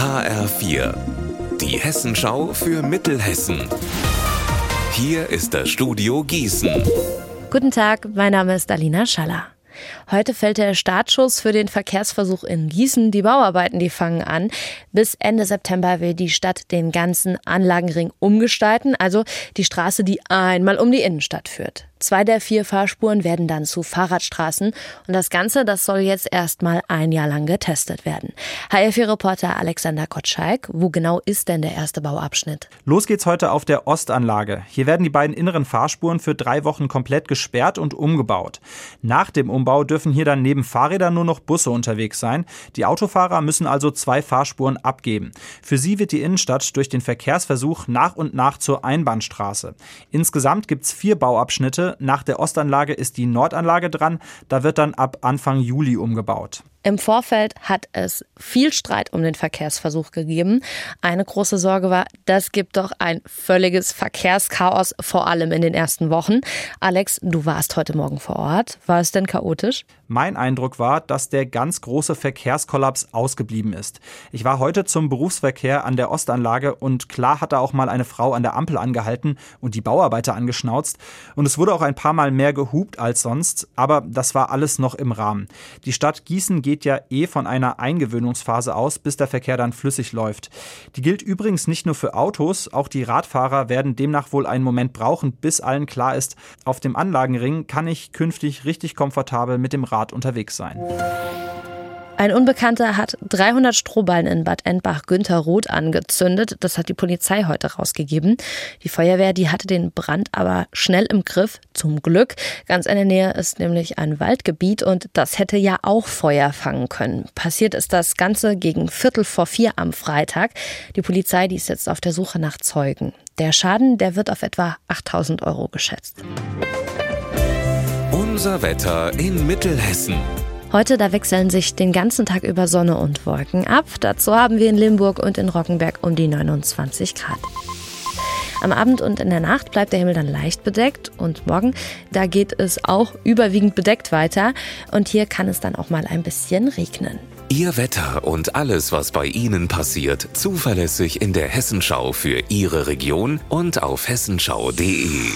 HR4, die Hessenschau für Mittelhessen. Hier ist das Studio Gießen. Guten Tag, mein Name ist Alina Schaller. Heute fällt der Startschuss für den Verkehrsversuch in Gießen. Die Bauarbeiten, die fangen an. Bis Ende September will die Stadt den ganzen Anlagenring umgestalten, also die Straße, die einmal um die Innenstadt führt. Zwei der vier Fahrspuren werden dann zu Fahrradstraßen und das Ganze, das soll jetzt erstmal ein Jahr lang getestet werden. HF4-Reporter Alexander Kotschalk, wo genau ist denn der erste Bauabschnitt? Los geht's heute auf der Ostanlage. Hier werden die beiden inneren Fahrspuren für drei Wochen komplett gesperrt und umgebaut. Nach dem Umbau dürfen hier dann neben Fahrrädern nur noch Busse unterwegs sein. Die Autofahrer müssen also zwei Fahrspuren abgeben. Für sie wird die Innenstadt durch den Verkehrsversuch nach und nach zur Einbahnstraße. Insgesamt gibt's vier Bauabschnitte nach der Ostanlage ist die Nordanlage dran. Da wird dann ab Anfang Juli umgebaut. Im Vorfeld hat es viel Streit um den Verkehrsversuch gegeben. Eine große Sorge war, das gibt doch ein völliges Verkehrschaos, vor allem in den ersten Wochen. Alex, du warst heute Morgen vor Ort. War es denn chaotisch? Mein Eindruck war, dass der ganz große Verkehrskollaps ausgeblieben ist. Ich war heute zum Berufsverkehr an der Ostanlage und klar hat da auch mal eine Frau an der Ampel angehalten und die Bauarbeiter angeschnauzt. Und es wurde auch ein paar Mal mehr gehupt als sonst, aber das war alles noch im Rahmen. Die Stadt Gießen geht geht ja eh von einer Eingewöhnungsphase aus, bis der Verkehr dann flüssig läuft. Die gilt übrigens nicht nur für Autos, auch die Radfahrer werden demnach wohl einen Moment brauchen, bis allen klar ist, auf dem Anlagenring kann ich künftig richtig komfortabel mit dem Rad unterwegs sein. Ein Unbekannter hat 300 Strohballen in Bad Endbach Günther Roth angezündet. Das hat die Polizei heute rausgegeben. Die Feuerwehr, die hatte den Brand aber schnell im Griff. Zum Glück. Ganz in der Nähe ist nämlich ein Waldgebiet und das hätte ja auch Feuer fangen können. Passiert ist das Ganze gegen Viertel vor vier am Freitag. Die Polizei, die ist jetzt auf der Suche nach Zeugen. Der Schaden, der wird auf etwa 8000 Euro geschätzt. Unser Wetter in Mittelhessen. Heute, da wechseln sich den ganzen Tag über Sonne und Wolken ab. Dazu haben wir in Limburg und in Rockenberg um die 29 Grad. Am Abend und in der Nacht bleibt der Himmel dann leicht bedeckt und morgen, da geht es auch überwiegend bedeckt weiter und hier kann es dann auch mal ein bisschen regnen. Ihr Wetter und alles, was bei Ihnen passiert, zuverlässig in der Hessenschau für Ihre Region und auf hessenschau.de.